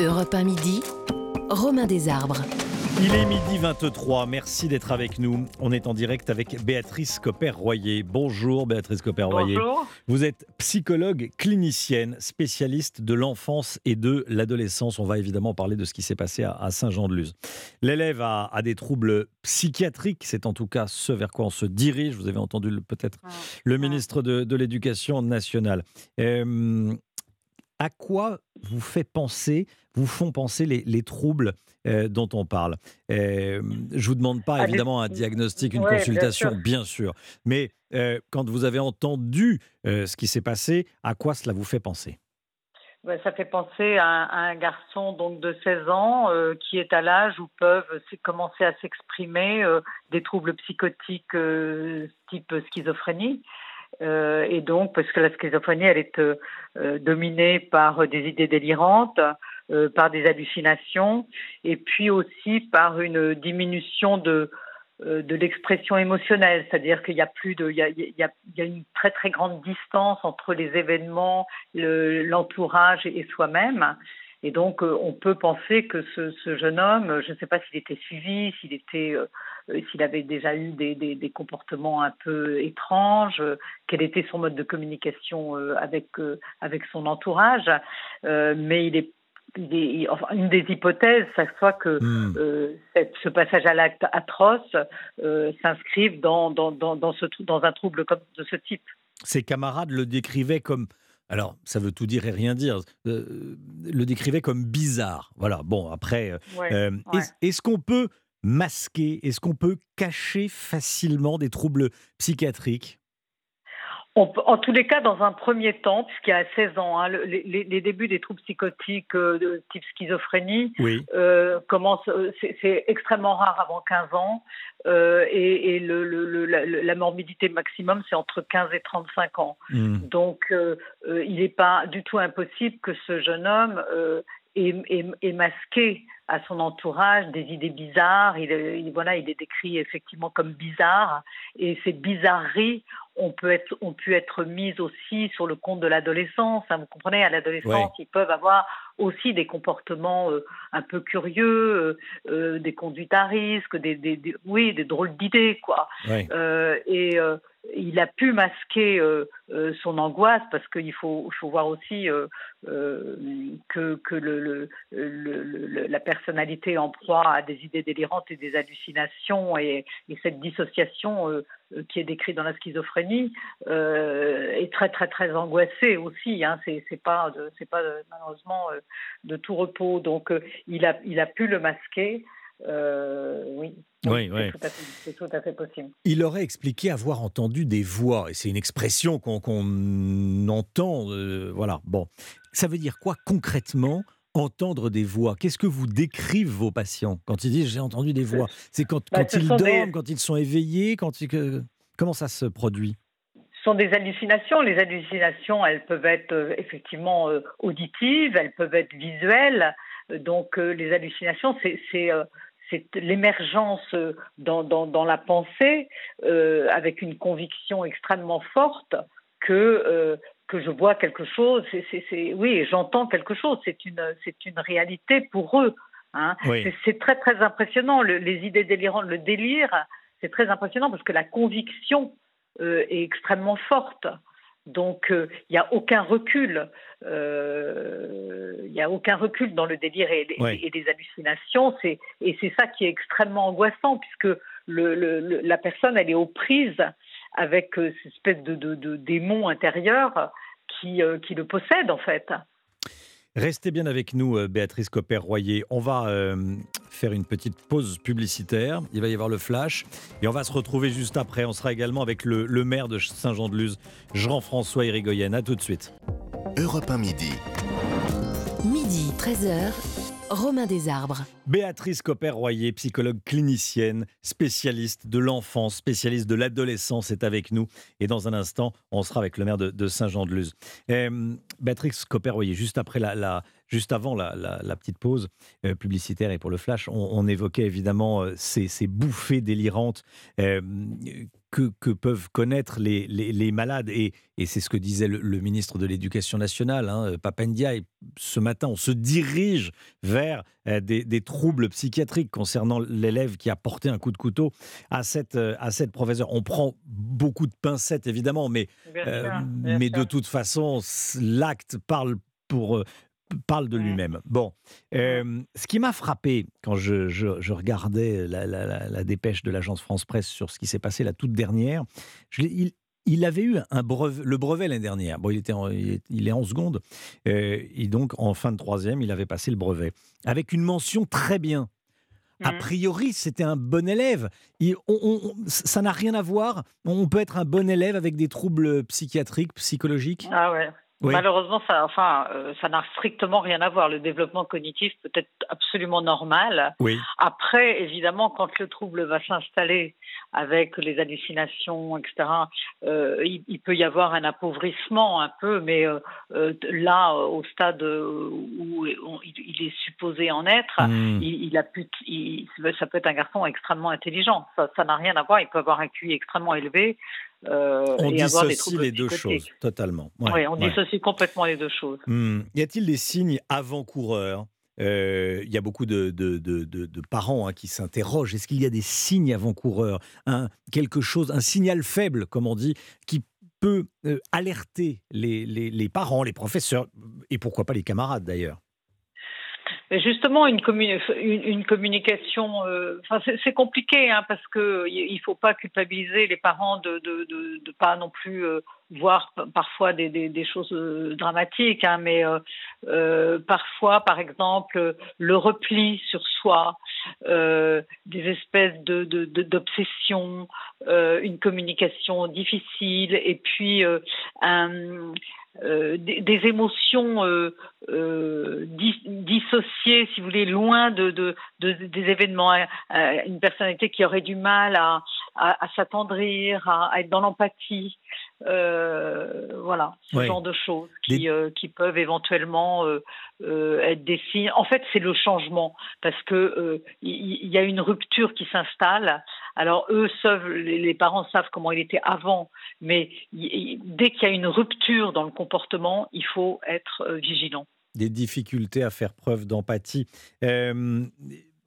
Europe 1 midi, Romain Desarbres. Il est midi 23, merci d'être avec nous. On est en direct avec Béatrice Copper-Royer. Bonjour Béatrice Copper-Royer. Bonjour. Vous êtes psychologue clinicienne, spécialiste de l'enfance et de l'adolescence. On va évidemment parler de ce qui s'est passé à Saint-Jean-de-Luz. L'élève a, a, des troubles psychiatriques, c'est en tout cas ce vers quoi on se dirige. Vous avez entendu peut-être Ah. le ministre de, de l'Éducation nationale. Euh, à quoi vous fait penser, vous font penser les, les troubles euh, dont on parle? Euh, Je vous demande pas Ah, évidemment un diagnostic, une Ouais, bien consultation, sûr. bien sûr, mais euh, quand vous avez entendu euh, ce qui s'est passé, à quoi cela vous fait penser? Ça fait penser à un, à un garçon donc de 16 ans euh, qui est à l'âge où peuvent commencer à s'exprimer euh, des troubles psychotiques euh, type schizophrénie. Euh, et donc, parce que la schizophrénie, elle est euh, euh, dominée par des idées délirantes, par des hallucinations, et puis aussi par une diminution de de l'expression émotionnelle, c'est-à-dire qu'il y a plus de, il y a, une très très grande distance entre les événements, le- l'entourage et soi-même. Et donc, euh, on peut penser que ce, ce jeune homme, je ne sais pas s'il était suivi, s'il était, euh, euh, s'il avait déjà eu des, des- des comportements un peu étranges, euh, quel était son mode de communication euh, avec euh, avec son entourage. Euh, mais il est, enfin, une des hypothèses, ça soit que Hmm. euh, cette- ce passage à l'acte atroce euh, s'inscrive dans, dans, dans, dans, ce, trou- dans un trouble comme de ce type. Ses camarades le décrivaient comme. Alors, ça veut tout dire et rien dire. euh, le décrivaient comme bizarre. Voilà. Bon, après, euh, Ouais. Euh, ouais. est-ce, est-ce qu'on peut masquer, est-ce qu'on peut cacher facilement des troubles psychiatriques? On peut- en tous les cas, dans un premier temps, puisqu'il y a 16 ans, hein, le- les, débuts des troubles psychotiques euh, de type schizophrénie Oui. euh, commencent, euh, c'est, extrêmement rare avant 15 ans, euh, et, et le, le- le- la, la morbidité maximum, c'est entre 15 et 35 ans. Hmm. Donc, il n'est pas du tout impossible que ce jeune homme ait- ait masqué à son entourage des idées bizarres. Il, est- il- voilà, il est décrit effectivement comme bizarre. Et ces bizarreries ont, peut être, ont pu être mises aussi sur le compte de l'adolescence. hein. vous comprenez, à l'adolescence, ils peuvent avoir aussi des comportements euh, un peu curieux, euh, euh, des conduites à risque, des, des- des- oui, des drôles d'idées, quoi. Euh, et il a pu masquer euh, euh, son angoisse parce qu'il faut, faut voir aussi euh, euh, que, que le, le, le- la personnalité en proie à des idées délirantes et des hallucinations et, et cette dissociation euh, qui est décrite dans la schizophrénie est très très très angoissée aussi. Hein. C'est, pas c'est pas malheureusement de tout repos. Donc il a il a pu le masquer. Euh, oui, Oui, c'est oui. tout à fait- c'est tout à fait possible. Il aurait expliqué avoir entendu des voix, et c'est une expression qu'on qu'on entend. euh, voilà. Bon, ça veut dire quoi concrètement entendre des voix? Qu'est-ce que vous décrivent vos patients quand ils disent j'ai entendu des voix? C'est quand, Bah, quand ce ils dorment, des- quand ils sont éveillés, quand ils- que- comment ça se produit? Ce sont des hallucinations. Les hallucinations, elles peuvent être euh, effectivement euh, auditives, elles peuvent être visuelles. Donc euh, les hallucinations, c'est c'est l'émergence euh, dans, dans, dans la pensée euh, avec une conviction extrêmement forte que euh, que je vois quelque chose. C'est oui, et j'entends quelque chose. C'est une c'est une réalité pour eux. hein. Oui. C'est- C'est très très impressionnant. Le- les idées délirantes, le délire, c'est très impressionnant parce que la conviction euh, est extrêmement forte. Donc euh, il n'y a aucun recul. Euh, Il n'y a aucun recul dans le délire et, les- Ouais. et hallucinations. C'est et c'est ça qui est extrêmement angoissant puisque le, le- le- la personne elle est aux prises avec euh, cette espèce de, de, de démon intérieur qui, euh, qui le possède en fait. Restez bien avec nous, euh, Béatrice Copper-Royer. On va euh, faire une petite pause publicitaire. Il va y avoir le flash. Et on va se retrouver juste après. On sera également avec le, le maire de Saint-Jean-de-Luz, Jean-François Irigoyen. À tout de suite. Europe 1 midi. Midi, 13h, Romain Desarbres. Béatrice Copper-Royer, psychologue clinicienne, spécialiste de l'enfance, spécialiste de l'adolescence, est avec nous. Et dans un instant, on sera avec le maire de, de Saint-Jean-de-Luz. Euh, Béatrice Copper-Royer, juste après la, avant la, petite pause euh, publicitaire et pour le flash, on, évoquait évidemment euh, ces, bouffées délirantes. Que, que, peuvent connaître les, les, malades. Et, et c'est ce que disait le, ministre de l'Éducation nationale, hein, Papendia. Et ce matin, on se dirige vers euh, des, des, troubles psychiatriques concernant l'élève qui a porté un coup de couteau à cette, euh, à cette professeure. On prend beaucoup de pincettes, évidemment, mais, mais de toute façon, l'acte parle pour, parle de lui-même. Bon, euh, ce qui m'a frappé quand je, je, regardais la, la, dépêche de l'agence France Presse sur ce qui s'est passé la toute dernière, il, il, avait eu un brevet, le brevet l'année dernière. Bon, il, était il, est, en seconde. Euh, et donc, en fin de troisième, il avait passé le brevet. Avec une mention très bien. A mmh. priori, c'était un bon élève. ça n'a rien à voir. On peut être un bon élève avec des troubles psychiatriques, psychologiques. Ah ouais. Malheureusement, ça, enfin, euh, ça n'a strictement rien à voir. Le développement cognitif peut être absolument normal. Oui. Après, évidemment, quand le trouble va s'installer avec les hallucinations, etc., euh, il, peut y avoir un appauvrissement un peu, mais euh, là, au stade où il, est supposé en être, hmm. il, a pu, ça peut être un garçon extrêmement intelligent. Ça n'a rien à voir. Il peut avoir un QI extrêmement élevé. Euh, on dissocie les deux choses, totalement. oui, on dissocie complètement les deux choses. Hmm. Y a-t-il des signes avant-coureurs il y a beaucoup de, parents hein, qui s'interrogent. Est-ce qu'il y a des signes avant-coureurs? Quelque chose, un signal faible, comme on dit, qui peut alerter les, parents, les professeurs, et pourquoi pas les camarades d'ailleurs? Justement, une, communication, c'est compliqué hein, parce que il faut pas culpabiliser les parents de de, pas non plus voir parfois des, des, choses euh, dramatiques, hein, mais parfois, par exemple, le repli sur soi, des espèces de d'obsession, une communication difficile, et puis euh, des, émotions euh, euh, dissociées, si vous voulez, loin de, de, des événements. une personnalité qui aurait du mal à, à, s'attendrir, à, être dans l'empathie. Voilà, ce genre de choses qui, qui peuvent éventuellement être des signes. En fait, c'est le changement parce que il y, a une rupture qui s'installe. Alors eux, savent, les parents savent comment il était avant, mais dès qu'il y a une rupture dans le comportement, il faut être euh, vigilant. Des difficultés à faire preuve d'empathie. Euh,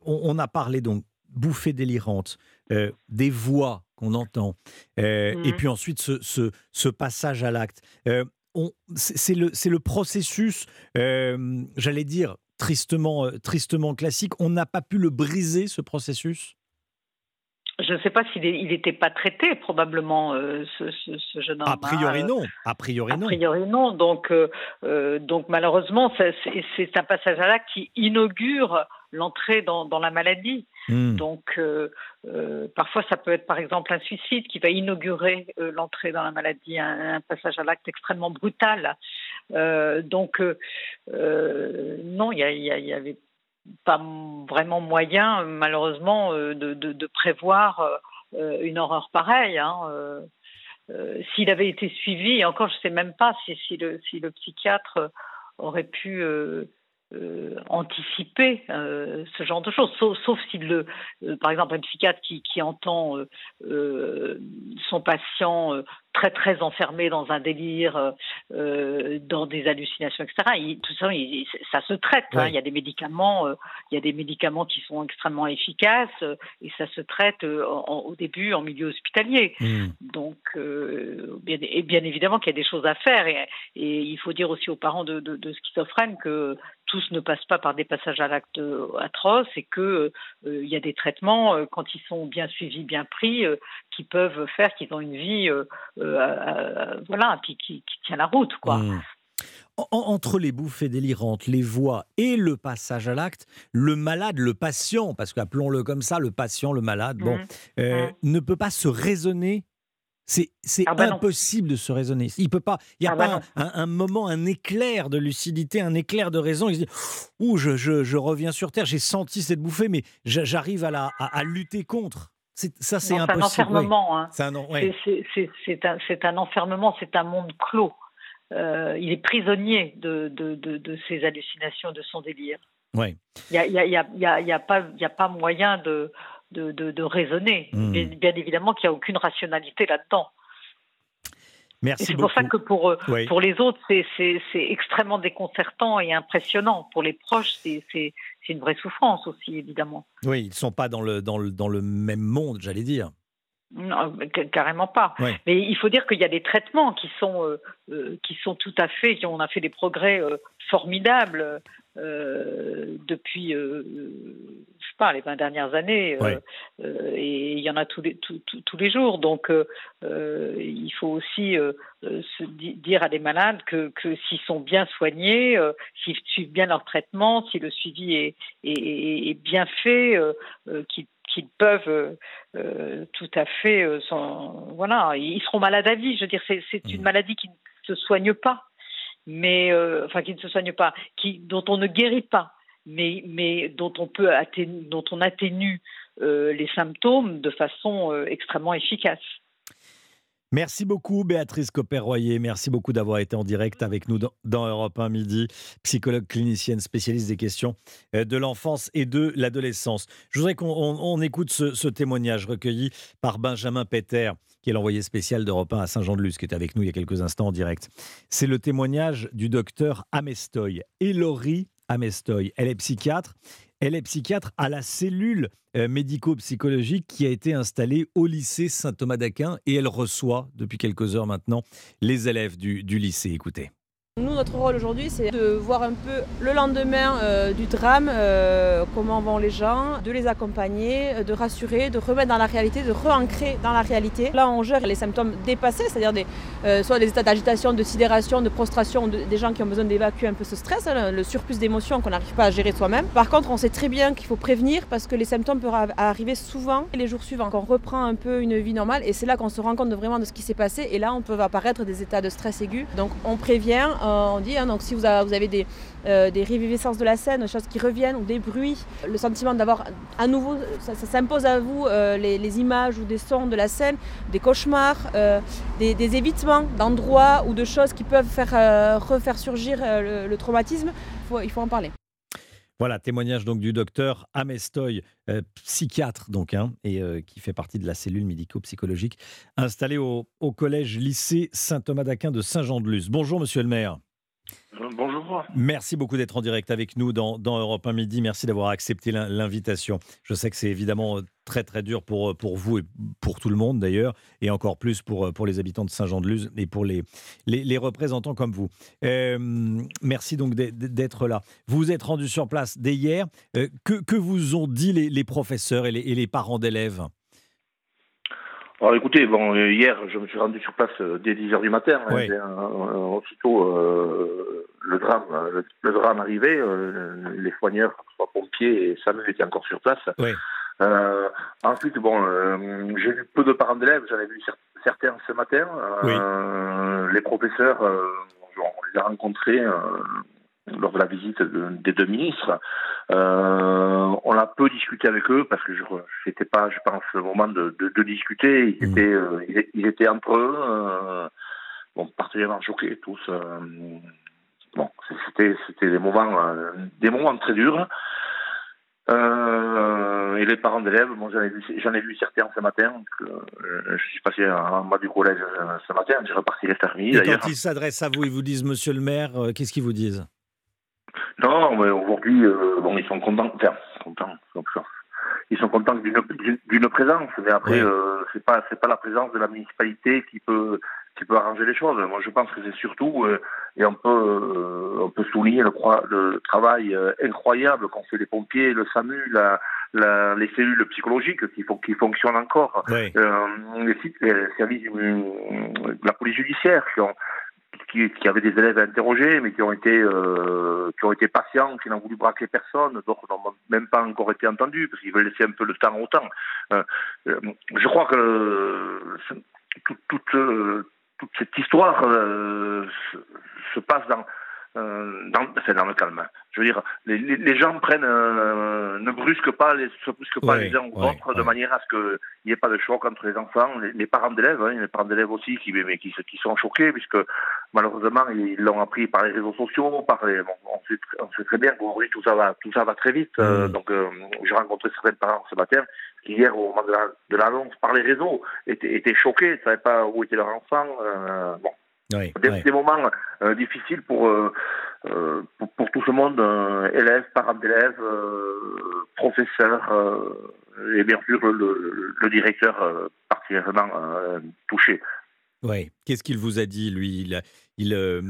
on, a parlé donc bouffées délirantes, euh, des voix qu'on entend, et mhm. puis ensuite ce, ce, passage à l'acte. c'est le, le, processus, j'allais dire, tristement, tristement classique. On n'a pas pu le briser, ce processus? Je ne sais pas s'il n'était pas traité, probablement, euh, ce, jeune homme. A priori, non. A priori, non. A priori, non. Donc, euh, euh, donc malheureusement, c'est un passage à l'acte qui inaugure l'entrée dans, la maladie. Hmm. Donc, parfois, ça peut être, par exemple, un suicide qui va inaugurer l'entrée dans la maladie, un, passage à l'acte extrêmement brutal. donc, non, il y, avait pas vraiment moyen, malheureusement, euh, de, prévoir euh, une horreur pareille. Hein, euh, s'il avait été suivi, et encore je ne sais même pas si, le, psychiatre aurait pu euh, anticiper euh, ce genre de choses, sauf, sauf si le, euh, par exemple un psychiatre qui, qui entend son patient très très enfermé dans un délire, dans des hallucinations, etc. tout ça, ça se traite. Hein. Il y a des médicaments, il y a des médicaments qui sont extrêmement efficaces et ça se traite au début en milieu hospitalier. Mmh. Donc, bien, et bien évidemment qu'il y a des choses à faire et, et, il faut dire aussi aux parents de, de, de schizophrènes que tous ne passent pas par des passages à l'acte euh, atroces et qu'il euh, y a des traitements, euh, quand ils sont bien suivis, bien pris, qui peuvent faire qu'ils ont une vie voilà, qui, qui, tient la route. Quoi. Mmh. entre les bouffées délirantes, les voix et le passage à l'acte, le malade, le patient, parce qu'appelons-le comme ça, le patient, le malade, bon, mmh. Mmh. ne peut pas se raisonner c'est ah bah impossible de se raisonner. Il peut pas. Il n'y a ah bah pas un, moment, un éclair de lucidité, un éclair de raison. Il se dit Ouh, je, je, reviens sur terre. J'ai senti cette bouffée, mais j'arrive à, la, à, lutter contre. Ça, c'est impossible. C'est un enfermement. Hein. C'est un, enfermement. C'est un monde clos. Euh, il est prisonnier de, de, de, ses hallucinations, de son délire. Ouais. Il n'y a, y a, y a, a, pas, a pas moyen de de, raisonner. Hmm. Bien, évidemment qu'il n'y a aucune rationalité là-dedans. Merci c'est pour ça que pour, euh, pour les autres, c'est extrêmement déconcertant et impressionnant. Pour les proches, c'est une vraie souffrance aussi, évidemment. Oui, ils ne sont pas dans le, dans, le, dans le même monde, j'allais dire. Non, carrément pas. Mais il faut dire qu'il y a des traitements qui sont, euh, euh, qui sont tout à fait, on a fait des progrès formidables depuis, je sais pas, les 20 dernières années. et il y en a tous les, tous les jours. Donc, il faut aussi se dire à des malades que, que s'ils sont bien soignés, s'ils suivent bien leur traitement, si le suivi est, est, est bien fait, qu'ils qu'ils peuvent euh, tout à fait, euh, voilà, ils seront malades à vie. Je veux dire, c'est une mmh. maladie qui ne se soigne pas, mais euh, enfin qui ne se soigne pas, qui dont on ne guérit pas, mais mais dont on peut dont on atténue les symptômes de façon extrêmement efficace. Merci beaucoup Béatrice Copper-Royer, merci beaucoup d'avoir été en direct avec nous dans, Europe 1 Midi, psychologue clinicienne spécialiste des questions euh, de l'enfance et de l'adolescence. Je voudrais qu'on écoute ce, témoignage recueilli par Benjamin Peter, qui est l'envoyé spécial d'Europe 1 à Saint-Jean-de-Luz, qui est avec nous il y a quelques instants en direct. C'est le témoignage du docteur Amestoy, Elori Amestoy. Elle est psychiatre elle est psychiatre à la cellule euh, médico-psychologique qui a été installée au lycée Saint-Thomas d'Aquin et elle reçoit depuis quelques heures maintenant les élèves du, du lycée. Écoutez. Nous, notre rôle aujourd'hui, c'est de voir un peu le lendemain euh, du drame, euh, comment vont les gens, de les accompagner, euh, de rassurer, de remettre dans la réalité, de re-ancrer dans la réalité. Là, on gère les symptômes dépassés, c'est-à-dire soit des états d'agitation, de sidération, de prostration, des gens qui ont besoin d'évacuer un peu ce stress, hein, le surplus d'émotions qu'on n'arrive pas à gérer soi-même. Par contre, on sait très bien qu'il faut prévenir parce que les symptômes peuvent arriver souvent les jours suivants, quand on reprend un peu une vie normale et c'est là qu'on se rend compte de vraiment de ce qui s'est passé et là, on peut apparaître des états de stress aigu. Donc, on prévient on dit. Hein, donc si vous, avez des, euh, réviviscences de la scène, des choses qui reviennent ou des bruits, le sentiment d'avoir à nouveau, ça, s'impose à vous euh, les, images ou des sons de la scène, des cauchemars, des, évitements d'endroits ou de choses qui peuvent faire refaire surgir le, traumatisme, il faut en parler. Voilà, témoignage donc du docteur Amestoy, psychiatre donc, hein, et qui fait partie de la cellule médico-psychologique installée au, au collège lycée Saint-Thomas d'Aquin de Saint-Jean-de-Luz. Bonjour monsieur le maire. Bonjour. Merci beaucoup d'être en direct avec nous dans, Europe 1 Midi. Merci d'avoir accepté l'invitation. Je sais que c'est évidemment euh, très très dur pour, euh, pour vous et pour tout le monde d'ailleurs, et encore plus pour, euh, pour les habitants de Saint-Jean-de-Luz et pour les, les, représentants comme vous. merci donc d'être là. Vous vous êtes rendu sur place dès hier. que, que vous ont dit les, professeurs et les, et les parents d'élèves? Alors écoutez, bon, euh, hier, je me suis rendu sur place euh, dès 10 h du matin. Hein, euh, aussitôt, le drame, le, drame arrivé, les soigneurs, soit pompiers et Samuel étaient encore sur place. ensuite, bon, j'ai vu peu de parents d'élèves, j'en ai vu certains ce matin. Les professeurs, on les a rencontrés lors de la visite des deux ministres. Euh, on a peu discuté avec eux parce que je n'était pas, je pense, le moment de, discuter. Ils, mmh. étaient, euh, ils, étaient entre eux, euh, bon, particulièrement choqués tous. bon, c'était, c'était des moments, des moments très durs. et les parents d'élèves, bon, j'en ai vu, j'en ai vu certains ce matin. je suis passé en bas du collège ce matin. J'ai reparti les fermiers. Et quand ils s'adressent à vous, ils vous disent, Monsieur le Maire, qu'est-ce qu'ils vous disent? Non, mais aujourd'hui, euh, bon, ils sont contents. Enfin, contents. Ils sont contents d'une présence, mais après, euh, c'est pas c'est pas la présence de la municipalité qui peut qui peut arranger les choses. Moi, je pense que c'est surtout euh, et on peut euh, on peut souligner le, le travail euh, incroyable qu'ont fait les pompiers, le SAMU, la, la, les cellules psychologiques qui, qui fonctionnent encore, les, les, services de la police judiciaire qui ont qui, qui, avaient des élèves interrogés, mais qui ont été euh, qui ont été patients, qui n'ont voulu braquer personne, d'autres n'ont même pas encore été entendus parce qu'ils veulent laisser un peu le temps au temps. Euh, euh je crois que euh, toute, toute, toute cette histoire se, passe dans euh, dans, enfin, dans le calme. Je veux dire, les, les, les gens prennent, euh, ne brusquent pas, les, se brusquent pas Ouais, les uns aux ouais, autres de manière à ce qu'il n'y ait pas de choc entre les enfants, les, les parents d'élèves, hein, les parents d'élèves aussi qui, mais qui, sont choqués puisque malheureusement ils l'ont appris par les réseaux sociaux, par les, bon, on, sait, on sait très bien qu'aujourd'hui tout ça va, tout ça va très vite. euh, Mm. donc euh, j'ai rencontré certains parents ce matin qui hier au moment de la- l'annonce par les réseaux étaient, étaient choqués, ne savaient pas où était leur enfant. bon, Oui, des, oui. des moments euh, difficiles pour, euh, euh, pour, pour tout ce monde, euh, élèves, parents d'élèves, euh, professeurs euh, et bien sûr le, directeur euh, particulièrement euh, touché. Ouais. Qu'est-ce qu'il vous a dit, lui? Il, a- il, euh,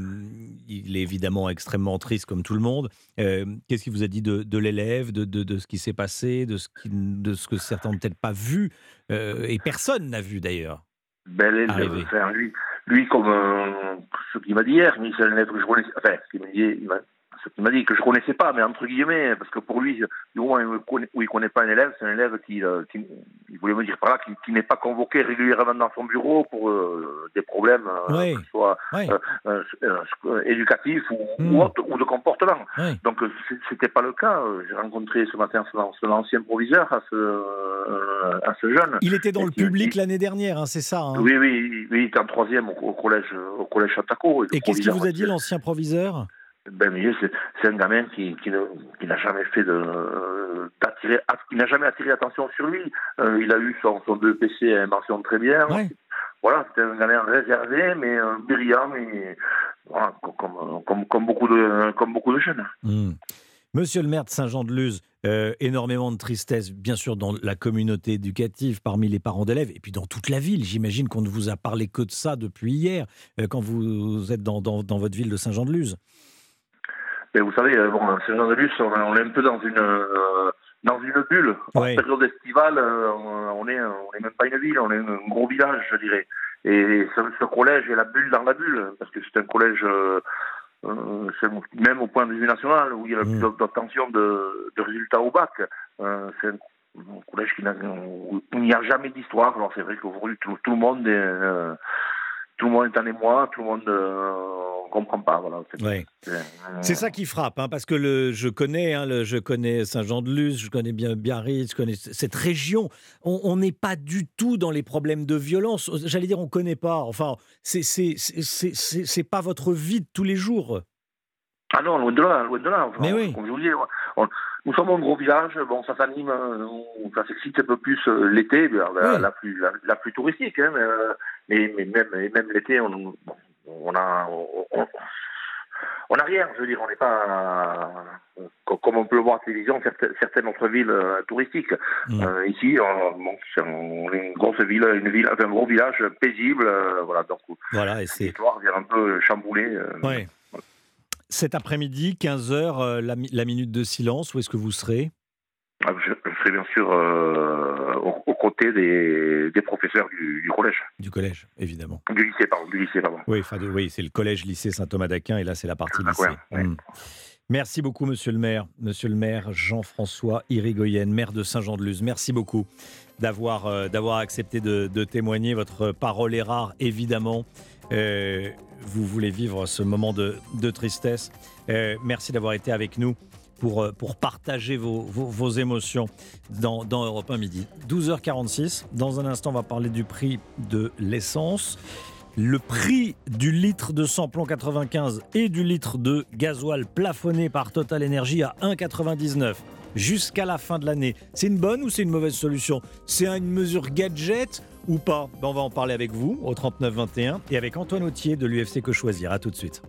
il est évidemment extrêmement triste, comme tout le monde. Euh, Qu'est-ce qu'il vous a dit de, de l'élève, de, de, de ce qui s'est passé, de ce, qui, de ce que certains n'ont peut-être pas vu, euh, et personne n'a vu d'ailleurs Ben, lui, comme euh, ce qu'il m'a dit hier, élève que je connaissais, enfin, ce qu'il m'a dit, il m'a- dit que je connaissais pas, mais entre guillemets, parce que pour lui, du moment où il connaît, pas un élève, c'est un élève qui, euh, qui- il voulait me dire par là, qui, qui n'est pas convoqué régulièrement dans son bureau pour euh, des problèmes, euh, Oui. que ce soit Oui, euh, éducatifs ou, Hmm. ou, de comportement. oui. Donc c'était pas le cas. J'ai rencontré ce matin son, ancien proviseur à ce, à ce jeune. Il était dans le qui public l'année dernière, hein, c'est ça hein Oui, oui, oui, il était en troisième au, au collège, au collège Chataco. Et qu'est-ce qu'il vous a dit, l'ancien proviseur? Ben, mais c'est, un gamin qui, qui, n'a jamais fait de, d'attirer, qui n'a jamais attiré attention sur lui. Euh, il a eu son, son 2 PC à mention très bien. Ouais. Voilà, c'était un gamin réservé, mais euh, brillant, voilà, comme, comme, comme, beaucoup de, comme beaucoup de jeunes. Hmm. Monsieur le maire de Saint-Jean-de-Luz, euh, énormément de tristesse, bien sûr, dans la communauté éducative, parmi les parents d'élèves, et puis dans toute la ville. J'imagine qu'on ne vous a parlé que de ça depuis hier, euh, quand vous êtes dans, dans- dans votre ville de Saint-Jean-de-Luz. Mais vous savez, euh, bon, Saint-Jean-de-Luz, on, on est un peu dans une, euh, dans une bulle. En période estivale, euh, on est, on est même pas une ville, on est un gros village, je dirais. Et ce, ce collège est la bulle dans la bulle, parce que c'est un collège, euh, euh, même au point de vue national, où il y a le Mm. plus d'obtention de, de résultats au bac. C'est un, collège qui n'a, où il n'y a jamais d'histoire. Alors c'est vrai qu'aujourd'hui, tout, tout le monde est, euh, tout le monde est en émoi, tout le monde ne comprend pas. Voilà. C'est, Ouais. euh, ça qui frappe, hein, parce que le, je connais, hein, le- je connais Saint-Jean-de-Luz, je connais bien Biarritz, je connais cette région. On n'est pas du tout dans les problèmes de violence. J'allais dire, on ne connaît pas. Enfin, c'est pas votre vie de tous les jours. Ah non, loin de là, loin de là. Enfin, Mais oui. On- nous sommes un gros village, bon, ça s'anime, euh, ça s'excite un peu plus euh, l'été, bien, la, Oui. la plus, la, la plus touristique, hein, mais, euh, mais, même, et même l'été, on, bon, on a, on, a rien, je veux dire, on n'est pas, euh, co- comme on peut le voir à la télévision, certaines, certaines autres villes euh, touristiques. Mm. Euh, ici, on, bon, c'est- une grosse ville, une ville, un gros village paisible, euh, voilà, donc Voilà, et l'histoire vient un peu chambouler. euh, Ouais. Cet après-midi, 15h, la, mi- la minute de silence, où est-ce que vous serez? Ah, Je, je serai bien sûr euh, aux, aux côtés des, des professeurs du, du collège, Du collège, évidemment. du lycée, pardon, du lycée, pardon. Oui, enfin, de- oui c'est le collège lycée Saint-Thomas d'Aquin, et là, c'est la partie Ah, lycée. ouais, ouais. Mm. Merci beaucoup, monsieur le maire. Monsieur le maire Jean-François Irigoyen, maire de Saint-Jean-de-Luz. Merci beaucoup d'avoir euh, d'avoir accepté de, de témoigner. Votre parole est rare, évidemment. Euh, vous voulez vivre ce moment de, de tristesse. Euh, merci d'avoir été avec nous pour, euh, pour partager vos, vos, émotions dans, dans Europe 1 Midi. 12h46. Dans un instant, on va parler du prix de l'essence. Le prix du litre de samplon 95 et du litre de gasoil plafonné par Total Energy à 1,99 jusqu'à la fin de l'année. C'est une bonne ou c'est une mauvaise solution? C'est une mesure gadget? Ou pas Ben, On va en parler avec vous au 3921 et avec Antoine Autier de l'UFC Que Choisir. À tout de suite.